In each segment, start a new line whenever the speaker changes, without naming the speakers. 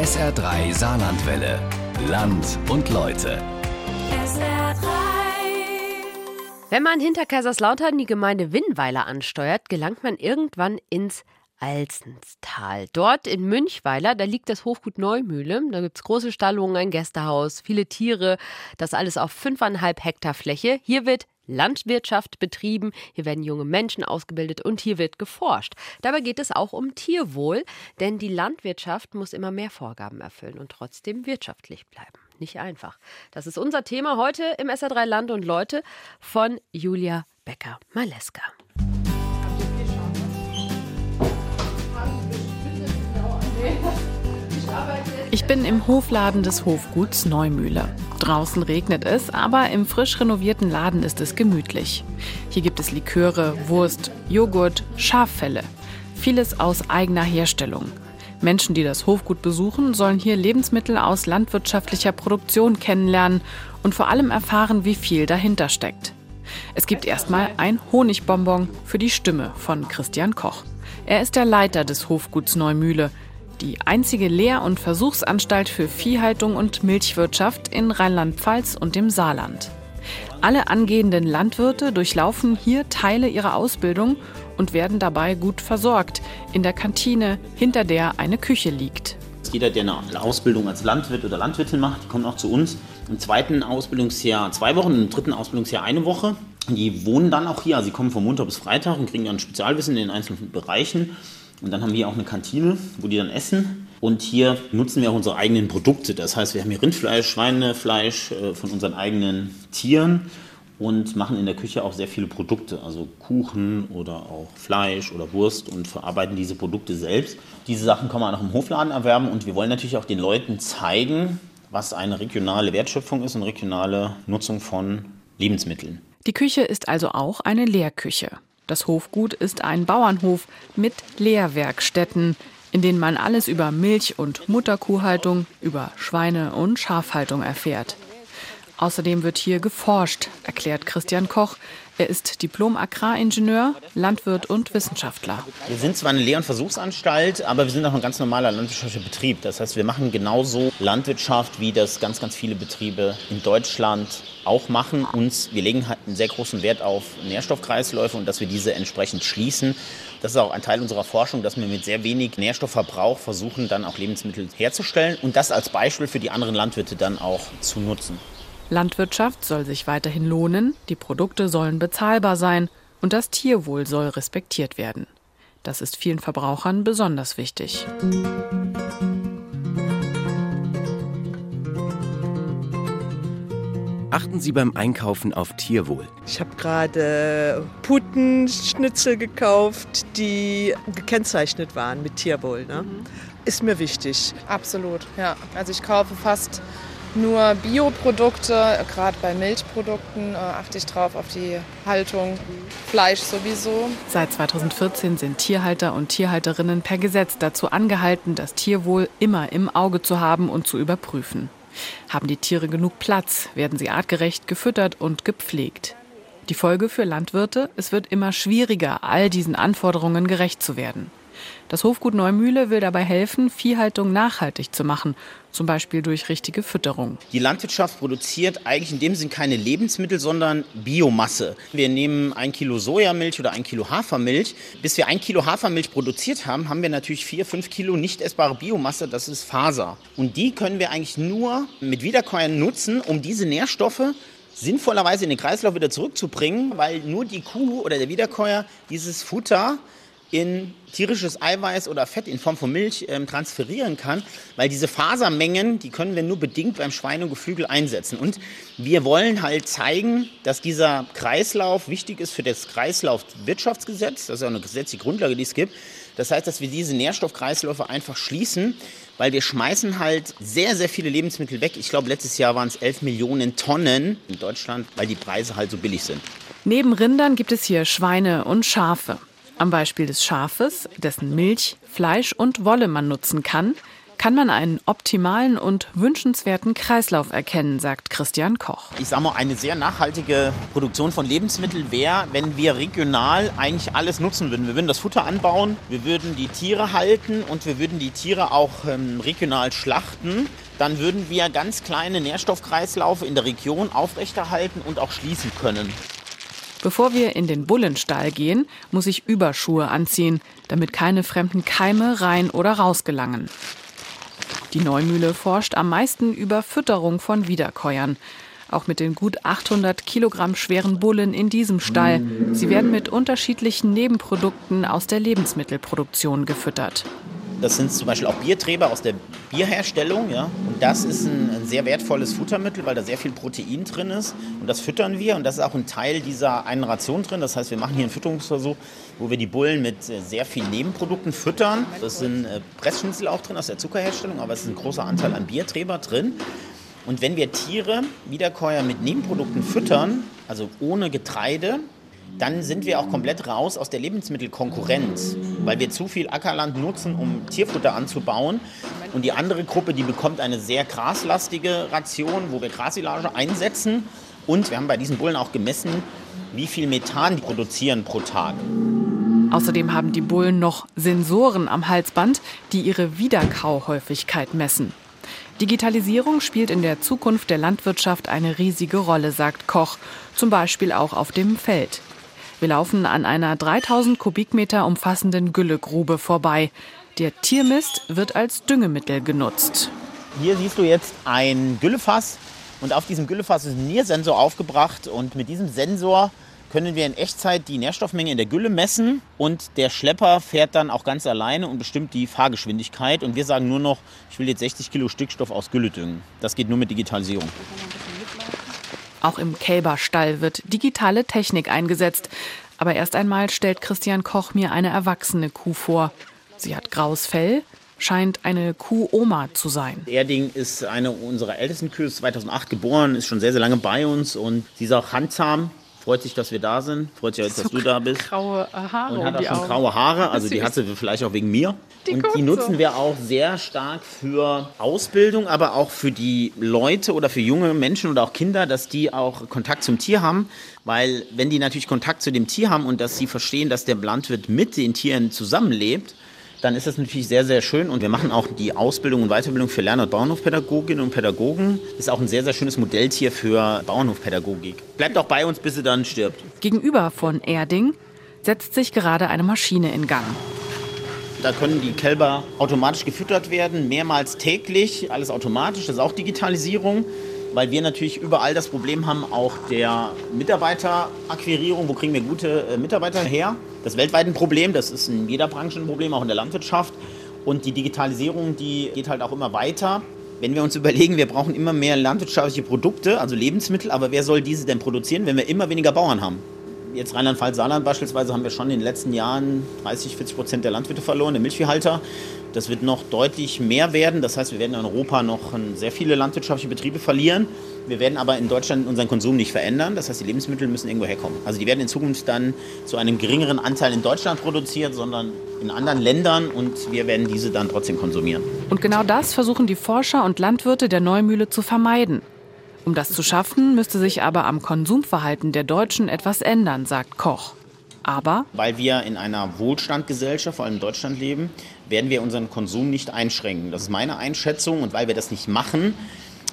SR3 Saarlandwelle. Land und Leute.
SR3.
Wenn man hinter Kaiserslautern die Gemeinde Winnweiler ansteuert, gelangt man irgendwann ins Alzenstal. Dort in Münchweiler, da liegt das Hofgut Neumühle. Da gibt es große Stallungen, ein Gästehaus, viele Tiere. Das alles auf fünfeinhalb Hektar Fläche. Hier wird Landwirtschaft betrieben, hier werden junge Menschen ausgebildet und hier wird geforscht. Dabei geht es auch um Tierwohl, denn die Landwirtschaft muss immer mehr Vorgaben erfüllen und trotzdem wirtschaftlich bleiben. Nicht einfach. Das ist unser Thema heute im SR3 Land und Leute von Julia Becker-Maleska.
Ich bin im Hofladen des Hofguts Neumühle. Draußen regnet es, aber im frisch renovierten Laden ist es gemütlich. Hier gibt es Liköre, Wurst, Joghurt, Schaffelle. Vieles aus eigener Herstellung. Menschen, die das Hofgut besuchen, sollen hier Lebensmittel aus landwirtschaftlicher Produktion kennenlernen und vor allem erfahren, wie viel dahinter steckt. Es gibt erstmal ein Honigbonbon für die Stimme von Christian Koch. Er ist der Leiter des Hofguts Neumühle, die einzige Lehr- und Versuchsanstalt für Viehhaltung und Milchwirtschaft in Rheinland-Pfalz und dem Saarland. Alle angehenden Landwirte durchlaufen hier Teile ihrer Ausbildung und werden dabei gut versorgt in der Kantine, hinter der eine Küche liegt.
Jeder, der eine Ausbildung als Landwirt oder Landwirtin macht, kommt auch zu uns. Im zweiten Ausbildungsjahr zwei Wochen, im dritten Ausbildungsjahr eine Woche. Die wohnen dann auch hier, also sie kommen von Montag bis Freitag und kriegen dann Spezialwissen in den einzelnen Bereichen. Und dann haben wir auch eine Kantine, wo die dann essen. Und hier nutzen wir auch unsere eigenen Produkte. Das heißt, wir haben hier Rindfleisch, Schweinefleisch äh, von unseren eigenen Tieren und machen in der Küche auch sehr viele Produkte, also Kuchen oder auch Fleisch oder Wurst und verarbeiten diese Produkte selbst. Diese Sachen kann man auch im Hofladen erwerben und wir wollen natürlich auch den Leuten zeigen, was eine regionale Wertschöpfung ist und regionale Nutzung von Lebensmitteln.
Die Küche ist also auch eine Lehrküche. Das Hofgut ist ein Bauernhof mit Lehrwerkstätten, in denen man alles über Milch- und Mutterkuhhaltung, über Schweine- und Schafhaltung erfährt. Außerdem wird hier geforscht, erklärt Christian Koch. Er ist Diplom-Agraringenieur, Landwirt und Wissenschaftler.
Wir sind zwar eine Lehr- und Versuchsanstalt, aber wir sind auch ein ganz normaler landwirtschaftlicher Betrieb. Das heißt, wir machen genauso Landwirtschaft, wie das ganz, ganz viele Betriebe in Deutschland auch machen. Uns, wir legen halt einen sehr großen Wert auf Nährstoffkreisläufe und dass wir diese entsprechend schließen. Das ist auch ein Teil unserer Forschung, dass wir mit sehr wenig Nährstoffverbrauch versuchen, dann auch Lebensmittel herzustellen und das als Beispiel für die anderen Landwirte dann auch zu nutzen.
Landwirtschaft soll sich weiterhin lohnen, die Produkte sollen bezahlbar sein und das Tierwohl soll respektiert werden. Das ist vielen Verbrauchern besonders wichtig.
Achten Sie beim Einkaufen auf Tierwohl.
Ich habe gerade Putenschnitzel gekauft, die gekennzeichnet waren mit Tierwohl. Ne? Ist mir wichtig.
Absolut, ja. Also ich kaufe fast nur Bioprodukte, gerade bei Milchprodukten äh, achte ich drauf auf die Haltung, Fleisch sowieso.
Seit 2014 sind Tierhalter und Tierhalterinnen per Gesetz dazu angehalten, das Tierwohl immer im Auge zu haben und zu überprüfen. Haben die Tiere genug Platz, werden sie artgerecht gefüttert und gepflegt. Die Folge für Landwirte, es wird immer schwieriger, all diesen Anforderungen gerecht zu werden. Das Hofgut Neumühle will dabei helfen, Viehhaltung nachhaltig zu machen, zum Beispiel durch richtige Fütterung.
Die Landwirtschaft produziert eigentlich in dem Sinn keine Lebensmittel, sondern Biomasse. Wir nehmen ein Kilo Sojamilch oder ein Kilo Hafermilch. Bis wir ein Kilo Hafermilch produziert haben, haben wir natürlich vier, fünf Kilo nicht essbare Biomasse, das ist Faser. Und die können wir eigentlich nur mit Wiederkäuern nutzen, um diese Nährstoffe sinnvollerweise in den Kreislauf wieder zurückzubringen, weil nur die Kuh oder der Wiederkäuer dieses Futter in tierisches Eiweiß oder Fett in Form von Milch ähm, transferieren kann, weil diese Fasermengen, die können wir nur bedingt beim Schwein und Geflügel einsetzen. Und wir wollen halt zeigen, dass dieser Kreislauf wichtig ist für das Kreislaufwirtschaftsgesetz, das ist ja eine gesetzliche Grundlage, die es gibt. Das heißt, dass wir diese Nährstoffkreisläufe einfach schließen, weil wir schmeißen halt sehr, sehr viele Lebensmittel weg. Ich glaube, letztes Jahr waren es 11 Millionen Tonnen in Deutschland, weil die Preise halt so billig sind.
Neben Rindern gibt es hier Schweine und Schafe. Am Beispiel des Schafes, dessen Milch, Fleisch und Wolle man nutzen kann, kann man einen optimalen und wünschenswerten Kreislauf erkennen, sagt Christian Koch.
Ich sage mal, eine sehr nachhaltige Produktion von Lebensmitteln wäre, wenn wir regional eigentlich alles nutzen würden. Wir würden das Futter anbauen, wir würden die Tiere halten und wir würden die Tiere auch ähm, regional schlachten. Dann würden wir ganz kleine Nährstoffkreislaufe in der Region aufrechterhalten und auch schließen können.
Bevor wir in den Bullenstall gehen, muss ich Überschuhe anziehen, damit keine fremden Keime rein oder raus gelangen. Die Neumühle forscht am meisten über Fütterung von Wiederkäuern. Auch mit den gut 800 Kilogramm schweren Bullen in diesem Stall. Sie werden mit unterschiedlichen Nebenprodukten aus der Lebensmittelproduktion gefüttert.
Das sind zum Beispiel auch Bierträber aus der Bierherstellung. Ja? Und das ist ein, ein, sehr wertvolles Futtermittel, weil da sehr viel Protein drin ist. Und das füttern wir. Und das ist auch ein Teil dieser einen Ration drin. Das heißt, wir machen hier einen Fütterungsversuch, wo wir die Bullen mit äh, sehr vielen Nebenprodukten füttern. Das sind äh, Pressschnitzel auch drin aus der Zuckerherstellung, aber es ist ein großer Anteil an Bierträber drin. Und wenn wir Tiere, Wiederkäuer mit Nebenprodukten füttern, also ohne Getreide, dann sind wir auch komplett raus aus der Lebensmittelkonkurrenz, weil wir zu viel Ackerland nutzen, um Tierfutter anzubauen. Und die andere Gruppe, die bekommt eine sehr graslastige Ration, wo wir Grasilage einsetzen. Und wir haben bei diesen Bullen auch gemessen, wie viel Methan die produzieren pro Tag.
Außerdem haben die Bullen noch Sensoren am Halsband, die ihre Wiederkauhäufigkeit messen. Digitalisierung spielt in der Zukunft der Landwirtschaft eine riesige Rolle, sagt Koch, zum Beispiel auch auf dem Feld. Wir laufen an einer 3000 Kubikmeter umfassenden Güllegrube vorbei. Der Tiermist wird als Düngemittel genutzt.
Hier siehst du jetzt ein Güllefass und auf diesem Güllefass ist ein Niersensor aufgebracht und mit diesem Sensor können wir in Echtzeit die Nährstoffmenge in der Gülle messen und der Schlepper fährt dann auch ganz alleine und bestimmt die Fahrgeschwindigkeit und wir sagen nur noch, ich will jetzt 60 Kilo Stickstoff aus Gülle düngen. Das geht nur mit Digitalisierung.
Auch im Kälberstall wird digitale Technik eingesetzt. Aber erst einmal stellt Christian Koch mir eine erwachsene Kuh vor. Sie hat graues Fell, scheint eine Kuh-Oma zu sein.
Erding ist eine unserer ältesten Kühe, ist 2008 geboren, ist schon sehr, sehr lange bei uns und sie ist auch handzahm. Freut sich, dass wir da sind. Freut sich, dass so du da bist.
Graue Haare.
Und hat auch schon Augen. graue Haare. Also die hat sie vielleicht auch wegen mir. Die und die nutzen so. wir auch sehr stark für Ausbildung, aber auch für die Leute oder für junge Menschen oder auch Kinder, dass die auch Kontakt zum Tier haben. Weil wenn die natürlich Kontakt zu dem Tier haben und dass sie verstehen, dass der Landwirt mit den Tieren zusammenlebt, dann ist das natürlich sehr, sehr schön. Und wir machen auch die Ausbildung und Weiterbildung für Lern- und Bauernhofpädagoginnen und Pädagogen. Ist auch ein sehr, sehr schönes Modelltier für Bauernhofpädagogik. Bleibt auch bei uns, bis sie dann stirbt.
Gegenüber von Erding setzt sich gerade eine Maschine in Gang.
Da können die Kälber automatisch gefüttert werden, mehrmals täglich, alles automatisch, das ist auch Digitalisierung weil wir natürlich überall das Problem haben, auch der Mitarbeiterakquirierung. Wo kriegen wir gute äh, Mitarbeiter her? Das ist weltweit ein Problem, das ist in jeder Branche ein Problem, auch in der Landwirtschaft. Und die Digitalisierung, die geht halt auch immer weiter. Wenn wir uns überlegen, wir brauchen immer mehr landwirtschaftliche Produkte, also Lebensmittel, aber wer soll diese denn produzieren, wenn wir immer weniger Bauern haben? Jetzt Rheinland-Pfalz, Saarland beispielsweise haben wir schon in den letzten Jahren 30, 40 Prozent der Landwirte verloren, der Milchviehhalter. Das wird noch deutlich mehr werden. Das heißt, wir werden in Europa noch sehr viele landwirtschaftliche Betriebe verlieren. Wir werden aber in Deutschland unseren Konsum nicht verändern. Das heißt, die Lebensmittel müssen irgendwo herkommen. Also die werden in Zukunft dann zu einem geringeren Anteil in Deutschland produziert, sondern in anderen Ländern und wir werden diese dann trotzdem konsumieren.
Und genau das versuchen die Forscher und Landwirte der Neumühle zu vermeiden. Um das zu schaffen, müsste sich aber am Konsumverhalten der Deutschen etwas ändern, sagt Koch. Aber
weil wir in einer Wohlstandgesellschaft, vor allem in Deutschland leben, werden wir unseren Konsum nicht einschränken. Das ist meine Einschätzung. Und weil wir das nicht machen,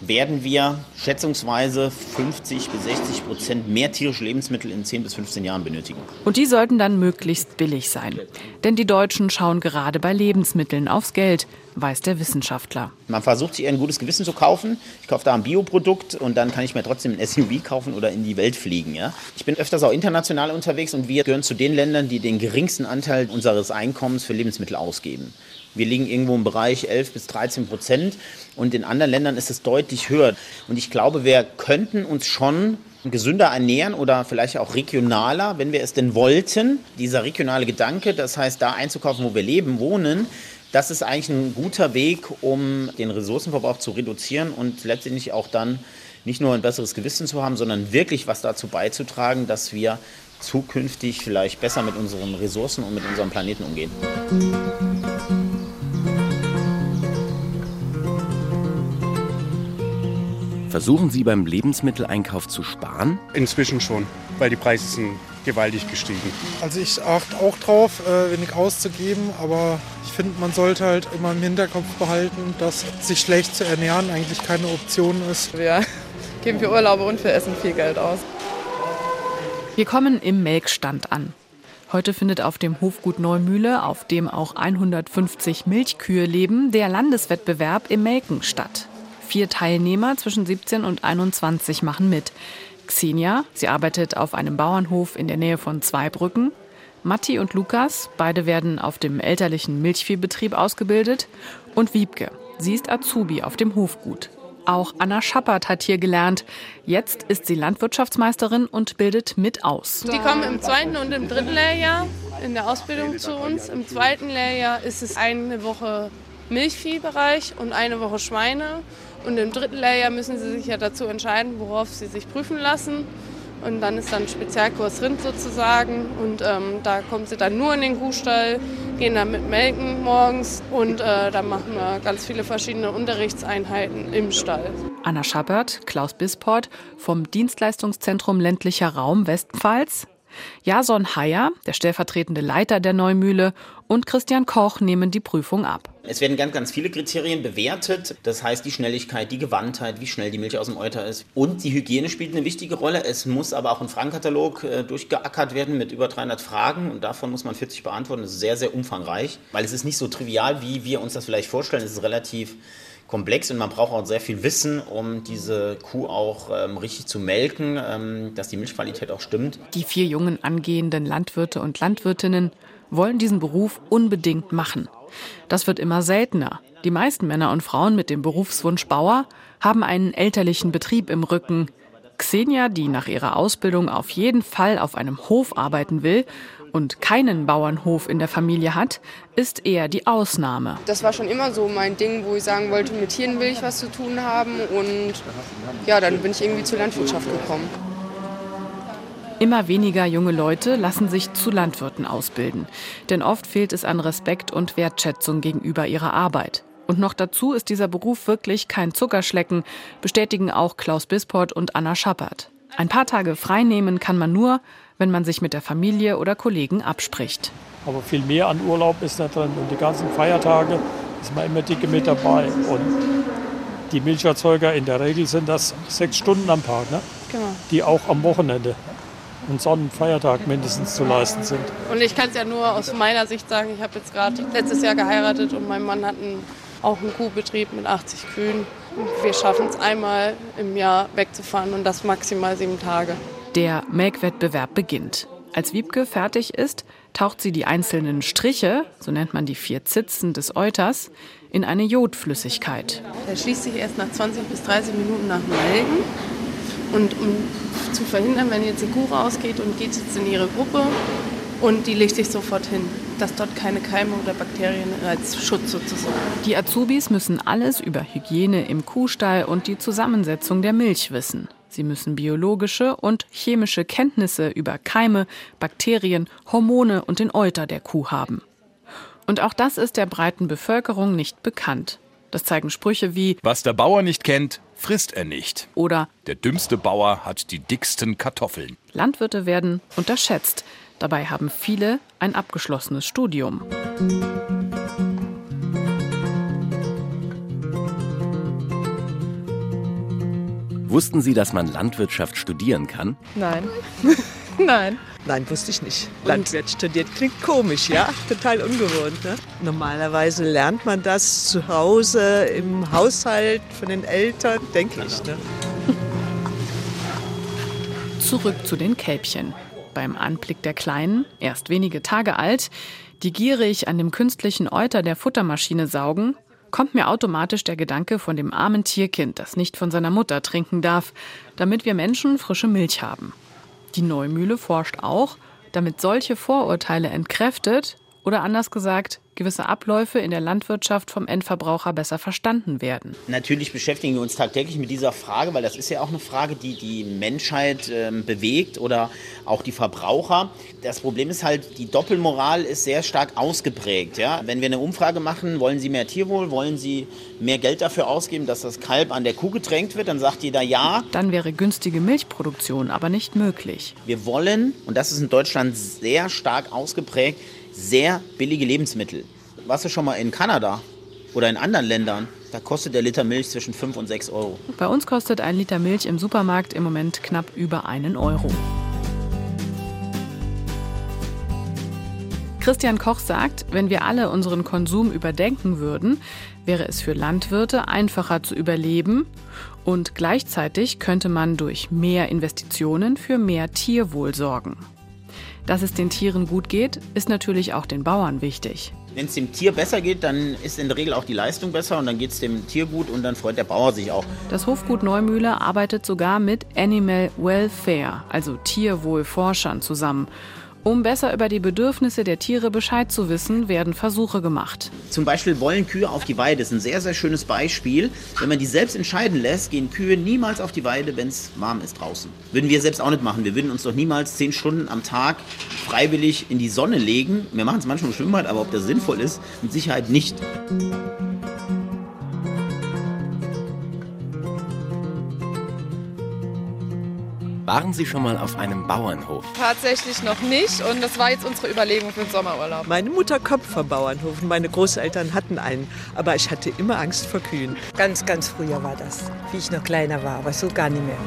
werden wir schätzungsweise 50 bis 60 Prozent mehr tierische Lebensmittel in 10 bis 15 Jahren benötigen.
Und die sollten dann möglichst billig sein. Denn die Deutschen schauen gerade bei Lebensmitteln aufs Geld, weiß der Wissenschaftler.
Man versucht sich ein gutes Gewissen zu kaufen. Ich kaufe da ein Bioprodukt und dann kann ich mir trotzdem ein SUV kaufen oder in die Welt fliegen. Ja? Ich bin öfters auch international unterwegs und wir gehören zu den Ländern, die den geringsten Anteil unseres Einkommens für Lebensmittel ausgeben. Wir liegen irgendwo im Bereich 11 bis 13 Prozent und in anderen Ländern ist es deutlich höher. Und ich glaube, wir könnten uns schon gesünder ernähren oder vielleicht auch regionaler, wenn wir es denn wollten. Dieser regionale Gedanke, das heißt, da einzukaufen, wo wir leben, wohnen, das ist eigentlich ein guter Weg, um den Ressourcenverbrauch zu reduzieren und letztendlich auch dann nicht nur ein besseres Gewissen zu haben, sondern wirklich was dazu beizutragen, dass wir zukünftig vielleicht besser mit unseren Ressourcen und mit unserem Planeten umgehen.
Versuchen Sie beim Lebensmitteleinkauf zu sparen?
Inzwischen schon, weil die Preise sind gewaltig gestiegen.
Also ich achte auch drauf, äh, wenig auszugeben, aber ich finde, man sollte halt immer im Hinterkopf behalten, dass sich schlecht zu ernähren eigentlich keine Option ist.
Wir geben für Urlaube und für Essen viel Geld aus.
Wir kommen im Melkstand an. Heute findet auf dem Hofgut Neumühle, auf dem auch 150 Milchkühe leben, der Landeswettbewerb im Melken statt. Vier Teilnehmer zwischen 17 und 21 machen mit. Xenia, sie arbeitet auf einem Bauernhof in der Nähe von Zweibrücken. Matti und Lukas, beide werden auf dem elterlichen Milchviehbetrieb ausgebildet. Und Wiebke, sie ist Azubi auf dem Hofgut. Auch Anna Schappert hat hier gelernt. Jetzt ist sie Landwirtschaftsmeisterin und bildet mit aus.
Die kommen im zweiten und im dritten Lehrjahr in der Ausbildung zu uns. Im zweiten Lehrjahr ist es eine Woche Milchviehbereich und eine Woche Schweine. Und im dritten Lehrjahr müssen sie sich ja dazu entscheiden, worauf sie sich prüfen lassen. Und dann ist dann Spezialkurs Rind sozusagen. Und ähm, da kommen sie dann nur in den Kuhstall, gehen dann mit Melken morgens und äh, dann machen wir ganz viele verschiedene Unterrichtseinheiten im Stall.
Anna Schappert, Klaus Bisport vom Dienstleistungszentrum ländlicher Raum Westpfalz. Jason Heyer, der stellvertretende Leiter der Neumühle, und Christian Koch nehmen die Prüfung ab.
Es werden ganz, ganz viele Kriterien bewertet. Das heißt, die Schnelligkeit, die Gewandtheit, wie schnell die Milch aus dem Euter ist. Und die Hygiene spielt eine wichtige Rolle. Es muss aber auch ein Fragenkatalog äh, durchgeackert werden mit über 300 Fragen. Und davon muss man 40 beantworten. Das ist sehr, sehr umfangreich. Weil es ist nicht so trivial, wie wir uns das vielleicht vorstellen. Es ist relativ komplex und man braucht auch sehr viel Wissen, um diese Kuh auch ähm, richtig zu melken, ähm, dass die Milchqualität auch stimmt.
Die vier jungen angehenden Landwirte und Landwirtinnen wollen diesen Beruf unbedingt machen. Das wird immer seltener. Die meisten Männer und Frauen mit dem Berufswunsch Bauer haben einen elterlichen Betrieb im Rücken. Xenia, die nach ihrer Ausbildung auf jeden Fall auf einem Hof arbeiten will und keinen Bauernhof in der Familie hat, ist eher die Ausnahme.
Das war schon immer so mein Ding, wo ich sagen wollte, mit Tieren will ich was zu tun haben. Und ja, dann bin ich irgendwie zur Landwirtschaft gekommen.
Immer weniger junge Leute lassen sich zu Landwirten ausbilden. Denn oft fehlt es an Respekt und Wertschätzung gegenüber ihrer Arbeit. Und noch dazu ist dieser Beruf wirklich kein Zuckerschlecken, bestätigen auch Klaus Bisport und Anna Schappert. Ein paar Tage freinehmen kann man nur, wenn man sich mit der Familie oder Kollegen abspricht.
Aber viel mehr an Urlaub ist da drin und die ganzen Feiertage ist man immer dicke mit dabei. Und die Milcherzeuger in der Regel sind das sechs Stunden am Tag, ne?
Genau.
die auch am Wochenende und Sonnenfeiertag mindestens zu leisten sind.
Und ich kann es ja nur aus meiner Sicht sagen, ich habe jetzt gerade letztes Jahr geheiratet und mein Mann hat einen, auch einen Kuhbetrieb mit 80 Kühen. Und wir schaffen es einmal im Jahr wegzufahren und das maximal sieben Tage.
Der Melkwettbewerb beginnt. Als Wiebke fertig ist, taucht sie die einzelnen Striche, so nennt man die vier Zitzen des Euters, in eine Jodflüssigkeit.
Er schließt sich erst nach 20 bis 30 Minuten nach Melken. Und um zu verhindern, wenn jetzt die Kuh rausgeht und geht jetzt in ihre Gruppe und die legt sich sofort hin, dass dort keine Keime oder Bakterien als Schutz sozusagen.
Die Azubis müssen alles über Hygiene im Kuhstall und die Zusammensetzung der Milch wissen. Sie müssen biologische und chemische Kenntnisse über Keime, Bakterien, Hormone und den Euter der Kuh haben. Und auch das ist der breiten Bevölkerung nicht bekannt. Das zeigen Sprüche wie
Was der Bauer nicht kennt, frisst er nicht.
oder
Der dümmste Bauer hat die dicksten Kartoffeln.
Landwirte werden unterschätzt. Dabei haben viele ein abgeschlossenes Studium.
Wussten Sie, dass man Landwirtschaft studieren kann?
Nein. Nein.
Nein, wusste ich nicht. Landwirt studiert klingt komisch, ja? Total ungewohnt. Ne? Normalerweise lernt man das zu Hause, im Haushalt, von den Eltern, denke ich. Ne?
Zurück zu den Kälbchen. Beim Anblick der Kleinen, erst wenige Tage alt, die gierig an dem künstlichen Euter der Futtermaschine saugen, kommt mir automatisch der Gedanke von dem armen Tierkind, das nicht von seiner Mutter trinken darf, damit wir Menschen frische Milch haben. Die Neumühle forscht auch, damit solche Vorurteile entkräftet Oder anders gesagt, gewisse Abläufe in der Landwirtschaft vom Endverbraucher besser verstanden werden.
Natürlich beschäftigen wir uns tagtäglich mit dieser Frage, weil das ist ja auch eine Frage, die die Menschheit äh, bewegt oder auch die Verbraucher. Das Problem ist halt, die Doppelmoral ist sehr stark ausgeprägt. Ja? Wenn wir eine Umfrage machen, wollen Sie mehr Tierwohl, wollen Sie mehr Geld dafür ausgeben, dass das Kalb an der Kuh getränkt wird, dann sagt jeder ja.
Dann wäre günstige Milchproduktion aber nicht möglich.
Wir wollen, und das ist in Deutschland sehr stark ausgeprägt, sehr billige Lebensmittel. Warst du schon mal in Kanada oder in anderen Ländern? Da kostet der Liter Milch zwischen 5 und 6 Euro.
Bei uns kostet ein Liter Milch im Supermarkt im Moment knapp über einen Euro. Christian Koch sagt, wenn wir alle unseren Konsum überdenken würden, wäre es für Landwirte einfacher zu überleben und gleichzeitig könnte man durch mehr Investitionen für mehr Tierwohl sorgen. Dass es den Tieren gut geht, ist natürlich auch den Bauern wichtig.
Wenn es dem Tier besser geht, dann ist in der Regel auch die Leistung besser und dann geht es dem Tier gut und dann freut der Bauer sich auch.
Das Hofgut Neumühle arbeitet sogar mit Animal Welfare, also Tierwohlforschern zusammen um besser über die Bedürfnisse der Tiere Bescheid zu wissen, werden Versuche gemacht.
Zum Beispiel wollen Kühe auf die Weide. Das ist ein sehr, sehr schönes Beispiel. Wenn man die selbst entscheiden lässt, gehen Kühe niemals auf die Weide, wenn es warm ist draußen. Würden wir selbst auch nicht machen. Wir würden uns doch niemals zehn Stunden am Tag freiwillig in die Sonne legen. Wir machen es manchmal im Schwimmbad, aber ob das sinnvoll ist, mit Sicherheit nicht.
Waren Sie schon mal auf einem Bauernhof?
Tatsächlich noch nicht und das war jetzt unsere Überlegung für den Sommerurlaub.
Meine Mutter kommt vom Bauernhof und meine Großeltern hatten einen, aber ich hatte immer Angst vor Kühen.
Ganz, ganz früher war das, wie ich noch kleiner war, aber so gar nicht mehr.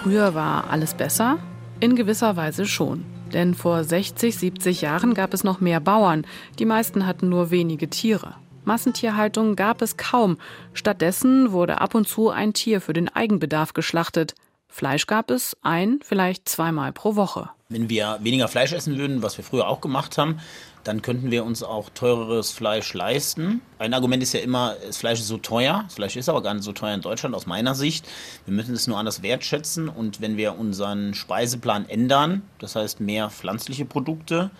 Früher war alles besser? In gewisser Weise schon. Denn vor 60, 70 Jahren gab es noch mehr Bauern. Die meisten hatten nur wenige Tiere. Massentierhaltung gab es kaum. Stattdessen wurde ab und zu ein Tier für den Eigenbedarf geschlachtet. Fleisch gab es ein, vielleicht zweimal pro Woche.
Wenn wir weniger Fleisch essen würden, was wir früher auch gemacht haben, dann könnten wir uns auch teureres Fleisch leisten. Ein Argument ist ja immer, das Fleisch ist so teuer. Das Fleisch ist aber gar nicht so teuer in Deutschland aus meiner Sicht. Wir müssen es nur anders wertschätzen und wenn wir unseren Speiseplan ändern, das heißt mehr pflanzliche Produkte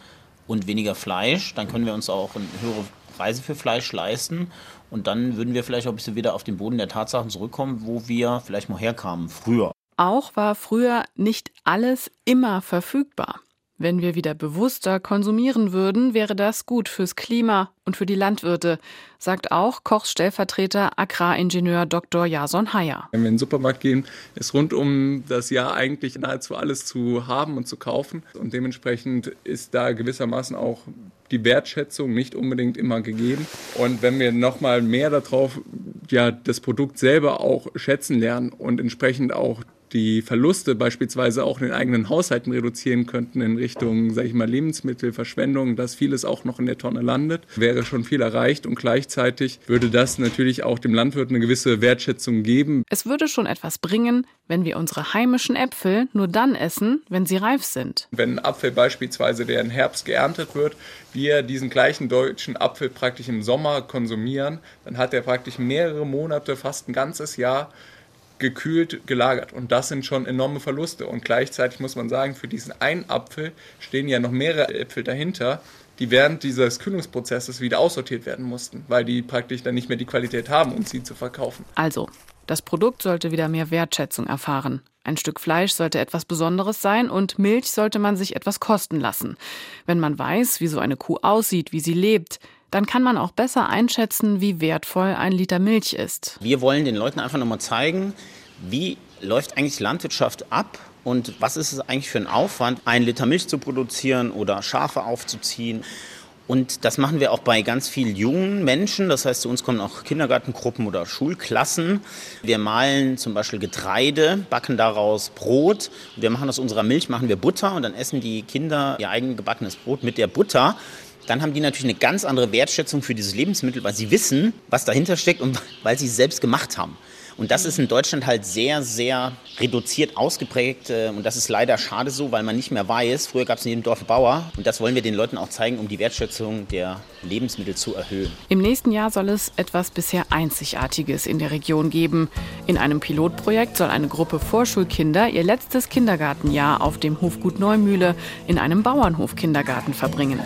und weniger Fleisch, dann können wir uns auch höhere Preise für Fleisch leisten und dann würden wir vielleicht auch ein bisschen wieder auf den Boden der Tatsachen zurückkommen, wo wir vielleicht mal herkamen früher.
Auch war früher nicht alles immer verfügbar. Wenn wir wieder bewusster konsumieren würden, wäre das gut fürs Klima und für die Landwirte, sagt auch Kochs Stellvertreter Agraringenieur Dr. Jason Heyer.
Wenn wir in den Supermarkt gehen, ist rund um das Jahr eigentlich nahezu alles zu haben und zu kaufen. Und dementsprechend ist da gewissermaßen auch die Wertschätzung nicht unbedingt immer gegeben. Und wenn wir nochmal mehr darauf, ja, das Produkt selber auch schätzen lernen und entsprechend auch die Verluste beispielsweise auch in den eigenen Haushalten reduzieren könnten in Richtung, sage ich mal, Lebensmittelverschwendung, dass vieles auch noch in der Tonne landet, wäre schon viel erreicht und gleichzeitig würde das natürlich auch dem Landwirt eine gewisse Wertschätzung geben.
Es würde schon etwas bringen, wenn wir unsere heimischen Äpfel nur dann essen, wenn sie reif sind.
Wenn ein Apfel beispielsweise, der im Herbst geerntet wird, wir diesen gleichen deutschen Apfel praktisch im Sommer konsumieren, dann hat er praktisch mehrere Monate, fast ein ganzes Jahr gekühlt gelagert. Und das sind schon enorme Verluste. Und gleichzeitig muss man sagen, für diesen einen Apfel stehen ja noch mehrere Äpfel dahinter, die während dieses Kühlungsprozesses wieder aussortiert werden mussten, weil die praktisch dann nicht mehr die Qualität haben, um sie zu verkaufen.
Also, das Produkt sollte wieder mehr Wertschätzung erfahren. Ein Stück Fleisch sollte etwas Besonderes sein und Milch sollte man sich etwas kosten lassen. Wenn man weiß, wie so eine Kuh aussieht, wie sie lebt, dann kann man auch besser einschätzen, wie wertvoll ein Liter Milch ist.
Wir wollen den Leuten einfach nochmal zeigen, wie läuft eigentlich Landwirtschaft ab und was ist es eigentlich für ein Aufwand, einen Liter Milch zu produzieren oder Schafe aufzuziehen. Und das machen wir auch bei ganz vielen jungen Menschen. Das heißt, zu uns kommen auch Kindergartengruppen oder Schulklassen. Wir mahlen zum Beispiel Getreide, backen daraus Brot. Wir machen aus unserer Milch machen wir Butter und dann essen die Kinder ihr eigen gebackenes Brot mit der Butter dann haben die natürlich eine ganz andere Wertschätzung für dieses Lebensmittel, weil sie wissen, was dahinter steckt und weil sie es selbst gemacht haben. Und das ist in Deutschland halt sehr, sehr reduziert ausgeprägt. Äh, und das ist leider schade so, weil man nicht mehr weiß, früher gab es in jedem Dorf Bauer. Und das wollen wir den Leuten auch zeigen, um die Wertschätzung der Lebensmittel zu erhöhen.
Im nächsten Jahr soll es etwas bisher Einzigartiges in der Region geben. In einem Pilotprojekt soll eine Gruppe Vorschulkinder ihr letztes Kindergartenjahr auf dem Hofgut Neumühle in einem Bauernhof-Kindergarten verbringen.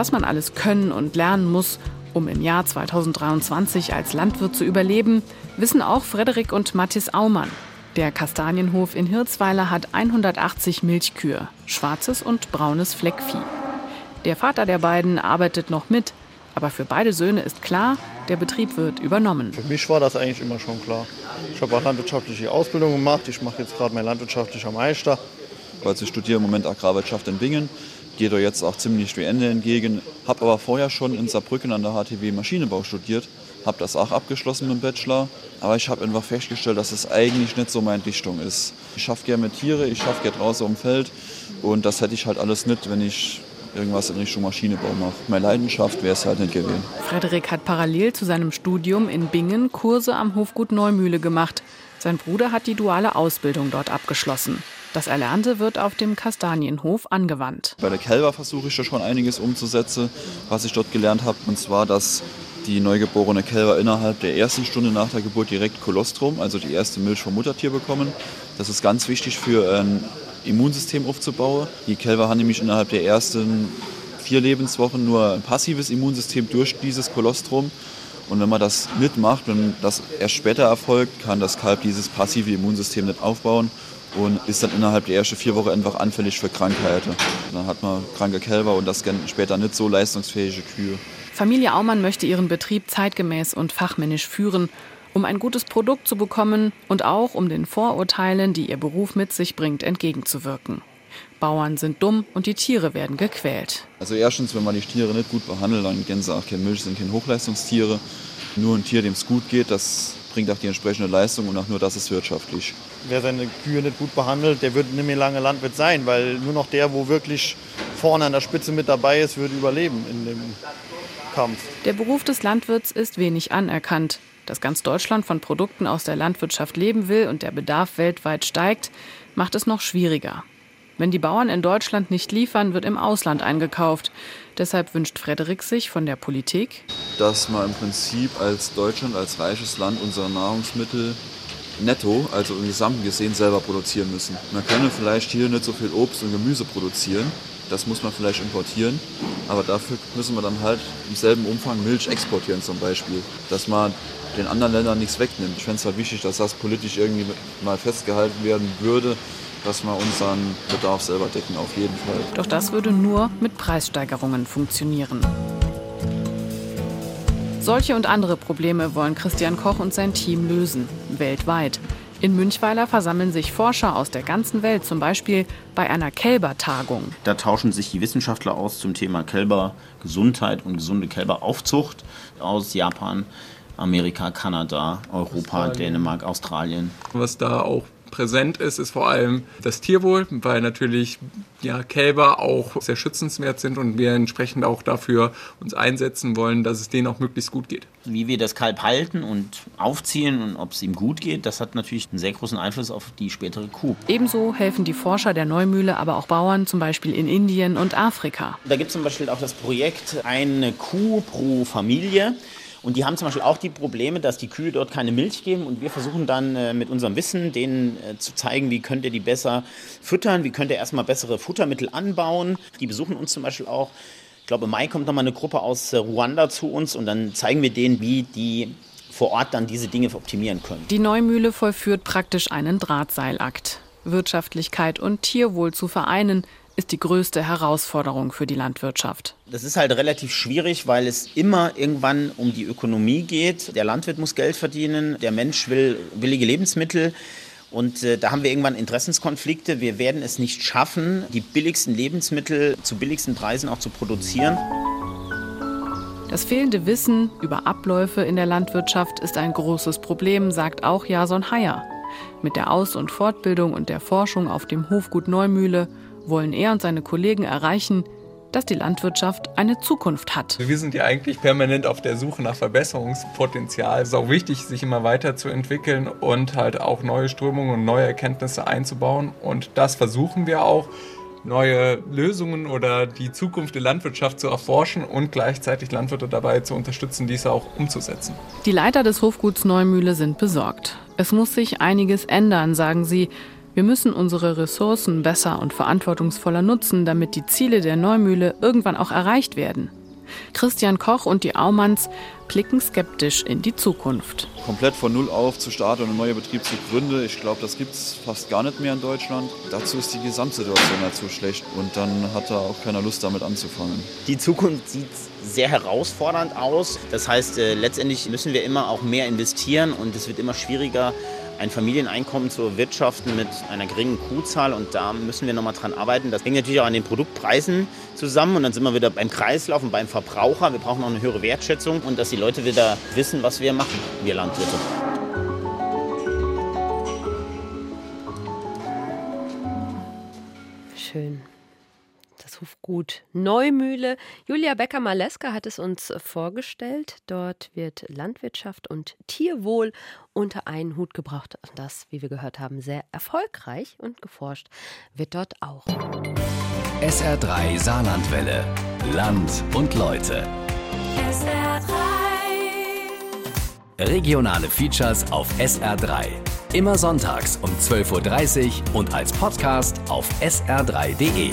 Was man alles können und lernen muss, um im Jahr 2023 als Landwirt zu überleben, wissen auch Frederik und Mathis Aumann. Der Kastanienhof in Hirzweiler hat 180 Milchkühe, schwarzes und braunes Fleckvieh. Der Vater der beiden arbeitet noch mit, aber für beide Söhne ist klar, der Betrieb wird übernommen.
Für mich war das eigentlich immer schon klar. Ich habe auch landwirtschaftliche Ausbildung gemacht. Ich mache jetzt gerade mein landwirtschaftlicher Meister.
Also ich studiere im Moment Agrarwirtschaft in Bingen. Gehe da jetzt auch ziemlich wie Ende entgegen. Habe aber vorher schon in Saarbrücken an der HTW Maschinenbau studiert. Habe das auch abgeschlossen mit dem Bachelor. Aber ich habe einfach festgestellt, dass es eigentlich nicht so meine Richtung ist. Ich schaffe gerne mit Tiere, ich schaffe gerne draußen im Feld. Und das hätte ich halt alles nicht, wenn ich irgendwas in Richtung Maschinenbau mache. Meine Leidenschaft wäre es halt nicht gewesen.
Frederik hat parallel zu seinem Studium in Bingen Kurse am Hofgut Neumühle gemacht. Sein Bruder hat die duale Ausbildung dort abgeschlossen. Das Erlernte wird auf dem Kastanienhof angewandt.
Bei der Kälber versuche ich da schon einiges umzusetzen, was ich dort gelernt habe. Und zwar, dass die neugeborene Kälber innerhalb der ersten Stunde nach der Geburt direkt Kolostrum, also die erste Milch vom Muttertier bekommen. Das ist ganz wichtig für ein Immunsystem aufzubauen. Die Kälber haben nämlich innerhalb der ersten vier Lebenswochen nur ein passives Immunsystem durch dieses Kolostrum. Und wenn man das nicht macht, wenn das erst später erfolgt, kann das Kalb dieses passive Immunsystem nicht aufbauen und ist dann innerhalb der ersten vier Wochen einfach anfällig für Krankheiten. Dann hat man kranke Kälber und das später nicht so leistungsfähige Kühe.
Familie Aumann möchte ihren Betrieb zeitgemäß und fachmännisch führen um ein gutes Produkt zu bekommen und auch um den Vorurteilen, die ihr Beruf mit sich bringt, entgegenzuwirken. Bauern sind dumm und die Tiere werden gequält.
Also erstens, wenn man die Tiere nicht gut behandelt, dann Gänse auch keine Milch, sind keine Hochleistungstiere. Nur ein Tier, dem es gut geht, das bringt auch die entsprechende Leistung und auch nur das ist wirtschaftlich.
Wer seine Kühe nicht gut behandelt, der wird nicht mehr lange Landwirt sein, weil nur noch der, wo wirklich vorne an der Spitze mit dabei ist, würde überleben in dem Kampf.
Der Beruf des Landwirts ist wenig anerkannt dass ganz Deutschland von Produkten aus der Landwirtschaft leben will und der Bedarf weltweit steigt, macht es noch schwieriger. Wenn die Bauern in Deutschland nicht liefern, wird im Ausland eingekauft. Deshalb wünscht Frederik sich von der Politik,
dass wir im Prinzip als Deutschland, als reiches Land unsere Nahrungsmittel netto, also im Gesamten gesehen, selber produzieren müssen. Man könne vielleicht hier nicht so viel Obst und Gemüse produzieren, das muss man vielleicht importieren, aber dafür müssen wir dann halt im selben Umfang Milch exportieren zum Beispiel, dass man den anderen Ländern nichts wegnimmt. Ich fände es halt wichtig, dass das politisch irgendwie mal festgehalten werden würde, dass wir unseren Bedarf selber decken, auf jeden Fall.
Doch das würde nur mit Preissteigerungen funktionieren. Solche und andere Probleme wollen Christian Koch und sein Team lösen, weltweit. In Münchweiler versammeln sich Forscher aus der ganzen Welt, zum Beispiel bei einer Kälbertagung.
Da tauschen sich die Wissenschaftler aus zum Thema Kälbergesundheit und gesunde Kälberaufzucht aus Japan, Amerika, Kanada, Europa, Australien. Dänemark, Australien.
Was da auch präsent ist, ist vor allem das Tierwohl, weil natürlich ja, Kälber auch sehr schützenswert sind und wir entsprechend auch dafür uns einsetzen wollen, dass es denen auch möglichst gut geht.
Wie wir das Kalb halten und aufziehen und ob es ihm gut geht, das hat natürlich einen sehr großen Einfluss auf die spätere Kuh.
Ebenso helfen die Forscher der Neumühle aber auch Bauern, zum Beispiel in Indien und Afrika.
Da gibt es zum Beispiel auch das Projekt Eine Kuh pro Familie. Und die haben zum Beispiel auch die Probleme, dass die Kühe dort keine Milch geben. Und wir versuchen dann äh, mit unserem Wissen denen äh, zu zeigen, wie könnt ihr die besser füttern, wie könnt ihr erstmal bessere Futtermittel anbauen. Die besuchen uns zum Beispiel auch. Ich glaube, im Mai kommt nochmal eine Gruppe aus äh, Ruanda zu uns und dann zeigen wir denen, wie die vor Ort dann diese Dinge optimieren können.
Die Neumühle vollführt praktisch einen Drahtseilakt. Wirtschaftlichkeit und Tierwohl zu vereinen, ist die größte Herausforderung für die Landwirtschaft.
Das ist halt relativ schwierig, weil es immer irgendwann um die Ökonomie geht. Der Landwirt muss Geld verdienen, der Mensch will billige Lebensmittel. Und äh, da haben wir irgendwann Interessenskonflikte. Wir werden es nicht schaffen, die billigsten Lebensmittel zu billigsten Preisen auch zu produzieren.
Das fehlende Wissen über Abläufe in der Landwirtschaft ist ein großes Problem, sagt auch Jason Heyer. Mit der Aus- und Fortbildung und der Forschung auf dem Hofgut Neumühle wollen er und seine Kollegen erreichen, dass die Landwirtschaft eine Zukunft hat.
Wir sind ja eigentlich permanent auf der Suche nach Verbesserungspotenzial. Es ist auch wichtig, sich immer weiterzuentwickeln und halt auch neue Strömungen und neue Erkenntnisse einzubauen. Und das versuchen wir auch, neue Lösungen oder die Zukunft der Landwirtschaft zu erforschen und gleichzeitig Landwirte dabei zu unterstützen, diese auch umzusetzen.
Die Leiter des Hofguts Neumühle sind besorgt. Es muss sich einiges ändern, sagen sie. Wir müssen unsere Ressourcen besser und verantwortungsvoller nutzen, damit die Ziele der Neumühle irgendwann auch erreicht werden. Christian Koch und die Aumanns blicken skeptisch in die Zukunft.
Komplett von Null auf zu starten und einen neuen Betrieb zu gründen, ich glaube, das gibt es fast gar nicht mehr in Deutschland. Dazu ist die Gesamtsituation ja zu schlecht und dann hat da auch keiner Lust damit anzufangen.
Die Zukunft sieht sehr herausfordernd aus. Das heißt, äh, letztendlich müssen wir immer auch mehr investieren und es wird immer schwieriger, ein Familieneinkommen zu erwirtschaften mit einer geringen Kuhzahl und da müssen wir nochmal dran arbeiten. Das hängt natürlich auch an den Produktpreisen zusammen und dann sind wir wieder beim Kreislauf und beim Verbraucher. Wir brauchen auch eine höhere Wertschätzung und dass die Leute wieder wissen, was wir machen, wir Landwirte.
Hofgut Neumühle. Julia Becker-Maleska hat es uns vorgestellt. Dort wird Landwirtschaft und Tierwohl unter einen Hut gebracht. Und das, wie wir gehört haben, sehr erfolgreich und geforscht wird dort auch.
SR3 Saarlandwelle. Land und Leute.
SR3.
Regionale Features auf SR3. Immer sonntags um 12.30 Uhr und als Podcast auf sr3.de.